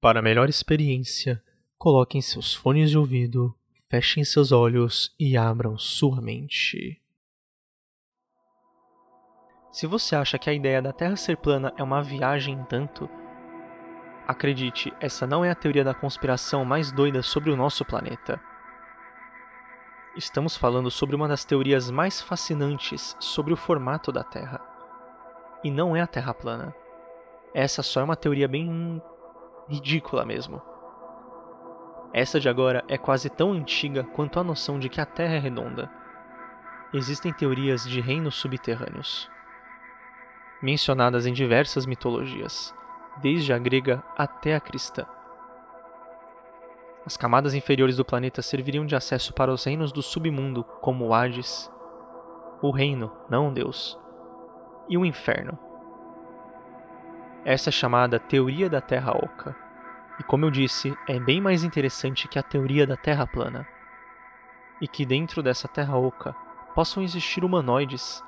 Para melhor experiência, coloquem seus fones de ouvido, fechem seus olhos e abram sua mente. Se você acha que a ideia da Terra ser plana é uma viagem em tanto, acredite, essa não é a teoria da conspiração mais doida sobre o nosso planeta. Estamos falando sobre uma das teorias mais fascinantes sobre o formato da Terra. E não é a Terra plana. Essa só é uma teoria bem ridícula mesmo. Essa de agora é quase tão antiga quanto a noção de que a Terra é redonda. Existem teorias de reinos subterrâneos, mencionadas em diversas mitologias, desde a grega até a cristã. As camadas inferiores do planeta serviriam de acesso para os reinos do submundo, como o Hades, o reino, não Deus, e o inferno. Essa é chamada teoria da Terra Oca, e como eu disse, é bem mais interessante que a teoria da Terra plana. E que dentro dessa Terra Oca possam existir humanoides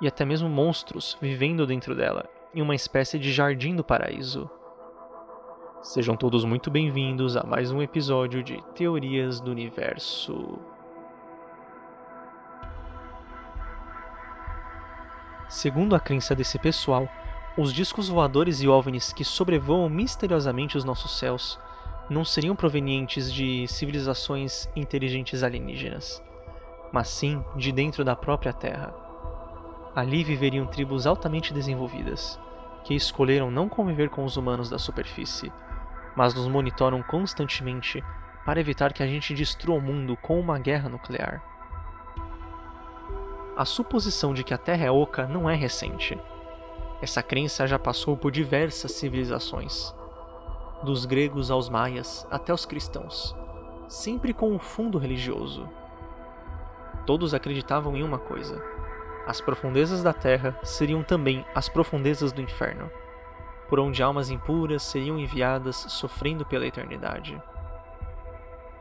e até mesmo monstros vivendo dentro dela, em uma espécie de jardim do paraíso. Sejam todos muito bem-vindos a mais um episódio de Teorias do Universo. Segundo a crença desse pessoal, os discos voadores e OVNIs que sobrevoam misteriosamente os nossos céus não seriam provenientes de civilizações inteligentes alienígenas, mas sim de dentro da própria Terra. Ali viveriam tribos altamente desenvolvidas, que escolheram não conviver com os humanos da superfície mas nos monitoram constantemente para evitar que a gente destrua o mundo com uma guerra nuclear. A suposição de que a Terra é oca não é recente. Essa crença já passou por diversas civilizações, dos gregos aos maias até os cristãos, sempre com um fundo religioso. Todos acreditavam em uma coisa: as profundezas da Terra seriam também as profundezas do inferno por onde almas impuras seriam enviadas sofrendo pela eternidade.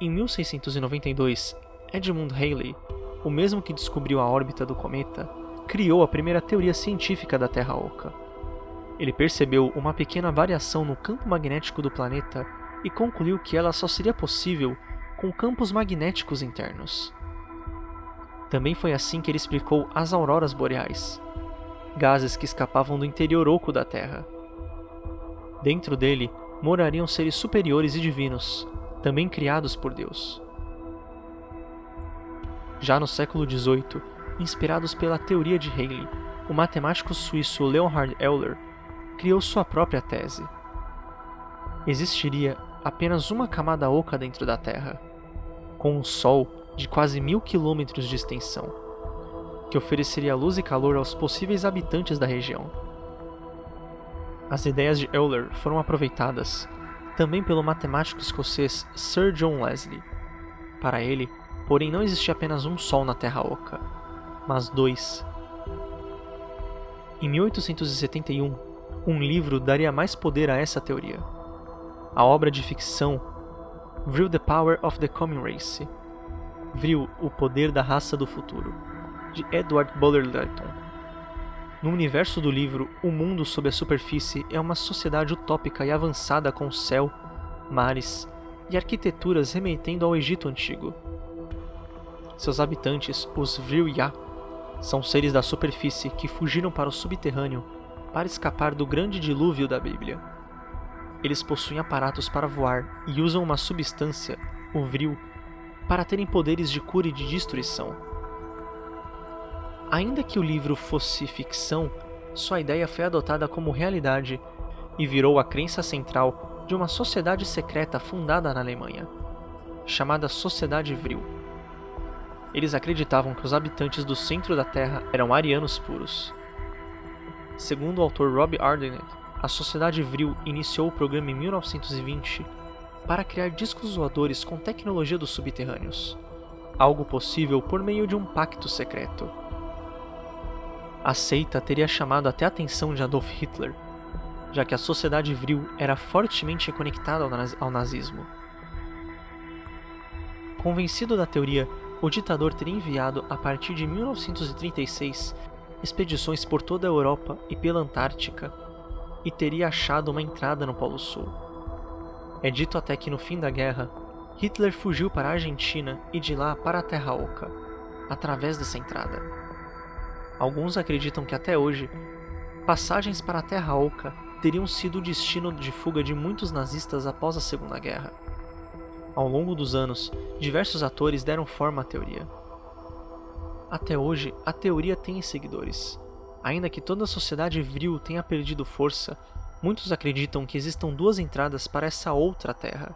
Em 1692, Edmund Halley, o mesmo que descobriu a órbita do cometa, criou a primeira teoria científica da Terra Oca. Ele percebeu uma pequena variação no campo magnético do planeta e concluiu que ela só seria possível com campos magnéticos internos. Também foi assim que ele explicou as auroras boreais, gases que escapavam do interior oco da Terra Dentro dele morariam seres superiores e divinos, também criados por Deus. Já no século XVIII, inspirados pela teoria de Haley, o matemático suíço Leonhard Euler criou sua própria tese. Existiria apenas uma camada oca dentro da Terra, com um Sol de quase mil quilômetros de extensão, que ofereceria luz e calor aos possíveis habitantes da região. As ideias de Euler foram aproveitadas também pelo matemático escocês Sir John Leslie. Para ele, porém, não existia apenas um Sol na Terra Oca, mas dois. Em 1871, um livro daria mais poder a essa teoria. A obra de ficção Vril the Power of the Coming Race Vril, o poder da raça do futuro, de Edward Bulwer Lytton. No universo do livro, o mundo sob a superfície é uma sociedade utópica e avançada com céu, mares e arquiteturas remetendo ao Egito antigo. Seus habitantes, os Vril-Ya, são seres da superfície que fugiram para o subterrâneo para escapar do grande dilúvio da Bíblia. Eles possuem aparatos para voar e usam uma substância, o Vril, para terem poderes de cura e de destruição. Ainda que o livro fosse ficção, sua ideia foi adotada como realidade e virou a crença central de uma sociedade secreta fundada na Alemanha, chamada Sociedade Vril. Eles acreditavam que os habitantes do centro da Terra eram arianos puros. Segundo o autor Rob Ardenett, a Sociedade Vril iniciou o programa em 1920 para criar discos voadores com tecnologia dos subterrâneos, algo possível por meio de um pacto secreto. A seita teria chamado até a atenção de Adolf Hitler, já que a sociedade vril era fortemente conectada ao nazismo. Convencido da teoria, o ditador teria enviado, a partir de 1936, expedições por toda a Europa e pela Antártica, e teria achado uma entrada no Polo Sul. É dito até que no fim da guerra, Hitler fugiu para a Argentina e de lá para a Terra Oca, através dessa entrada. Alguns acreditam que até hoje, passagens para a Terra Oca teriam sido o destino de fuga de muitos nazistas após a Segunda Guerra. Ao longo dos anos, diversos atores deram forma à teoria. Até hoje, a teoria tem seguidores. Ainda que toda a sociedade vril tenha perdido força, muitos acreditam que existam duas entradas para essa outra Terra,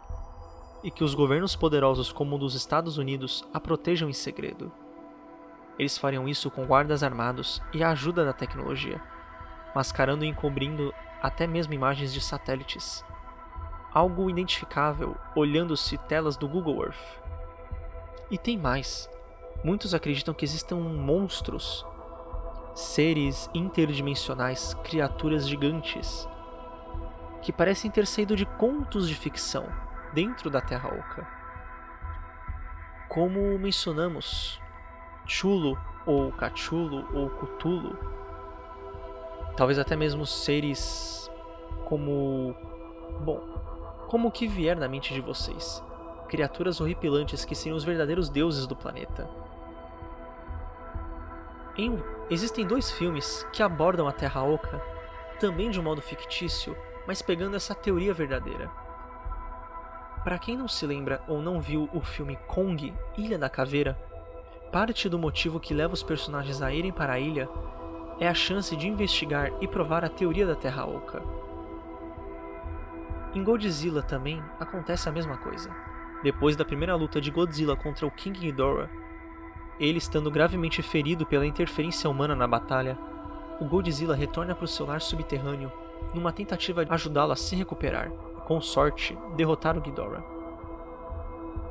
e que os governos poderosos como o dos Estados Unidos a protejam em segredo. Eles fariam isso com guardas armados e a ajuda da tecnologia, mascarando e encobrindo até mesmo imagens de satélites. Algo identificável olhando-se telas do Google Earth. E tem mais. Muitos acreditam que existam monstros, seres interdimensionais, criaturas gigantes, que parecem ter saído de contos de ficção dentro da Terra Oca. Como mencionamos, Chulo ou Cachulo ou Cthulhu, talvez até mesmo seres como. Bom, como o que vier na mente de vocês. Criaturas horripilantes que seriam os verdadeiros deuses do planeta. Em, existem dois filmes que abordam a Terra Oca, também de um modo fictício, mas pegando essa teoria verdadeira. Para quem não se lembra ou não viu o filme Kong, Ilha da Caveira, parte do motivo que leva os personagens a irem para a ilha é a chance de investigar e provar a teoria da Terra Oca. Em Godzilla também acontece a mesma coisa. Depois da primeira luta de Godzilla contra o King Ghidorah, ele estando gravemente ferido pela interferência humana na batalha, o Godzilla retorna para o seu lar subterrâneo numa tentativa de ajudá-lo a se recuperar e, com sorte, derrotar o Ghidorah.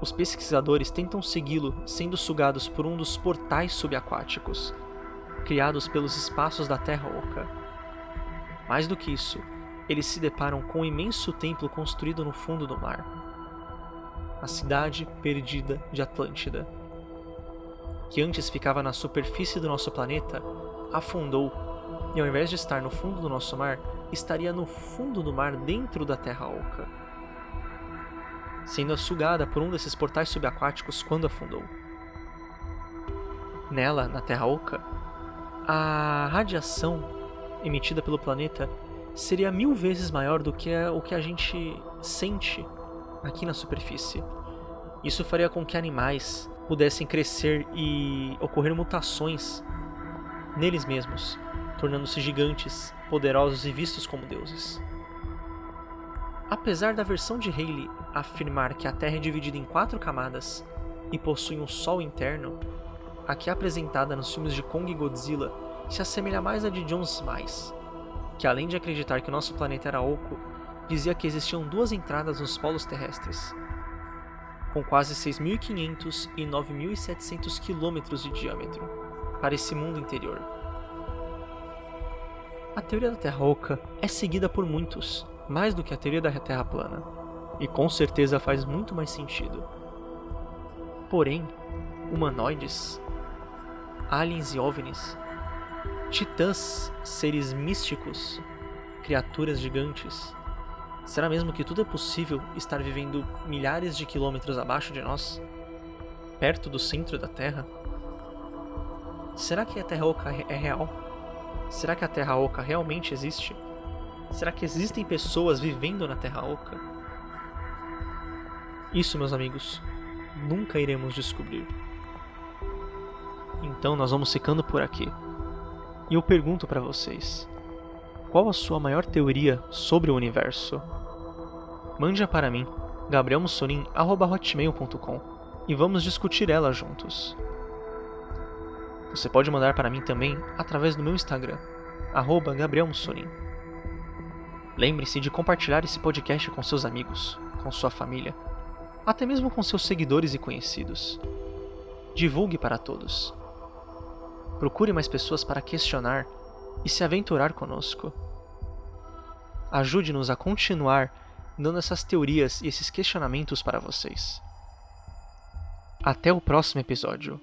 Os pesquisadores tentam segui-lo, sendo sugados por um dos portais subaquáticos, criados pelos espaços da Terra Oca. Mais do que isso, eles se deparam com um imenso templo construído no fundo do mar. A cidade perdida de Atlântida, que antes ficava na superfície do nosso planeta, afundou e ao invés de estar no fundo do nosso mar, estaria no fundo do mar dentro da Terra Oca, sendo sugada por um desses portais subaquáticos quando afundou. Nela, na Terra Oca, a radiação emitida pelo planeta seria mil vezes maior do que o que a gente sente aqui na superfície. Isso faria com que animais pudessem crescer e ocorrer mutações neles mesmos, tornando-se gigantes, poderosos e vistos como deuses. Apesar da versão de Haley afirmar que a Terra é dividida em quatro camadas e possui um Sol interno, a que é apresentada nos filmes de Kong e Godzilla se assemelha mais à de John Smiles, que além de acreditar que o nosso planeta era oco, dizia que existiam duas entradas nos polos terrestres, com quase 6.500 e 9.700 quilômetros de diâmetro, para esse mundo interior. A teoria da Terra Oca é seguida por muitos, mais do que a teoria da Terra plana, e com certeza faz muito mais sentido. Porém, humanoides, aliens e ovnis, titãs, seres místicos, criaturas gigantes, será mesmo que tudo é possível estar vivendo milhares de quilômetros abaixo de nós? Perto do centro da Terra? Será que a Terra Oca é real? Será que a Terra Oca realmente existe? Será que existem pessoas vivendo na Terra Oca? Isso, meus amigos, nunca iremos descobrir. Então nós vamos ficando por aqui. E eu pergunto para vocês: qual a sua maior teoria sobre o universo? Mande-a para mim, gabrielmussolim.com, e vamos discutir ela juntos. Você pode mandar para mim também através do meu Instagram, arroba Gabriel Mussolini. Lembre-se de compartilhar esse podcast com seus amigos, com sua família, até mesmo com seus seguidores e conhecidos. Divulgue para todos. Procure mais pessoas para questionar e se aventurar conosco. Ajude-nos a continuar dando essas teorias e esses questionamentos para vocês. Até o próximo episódio.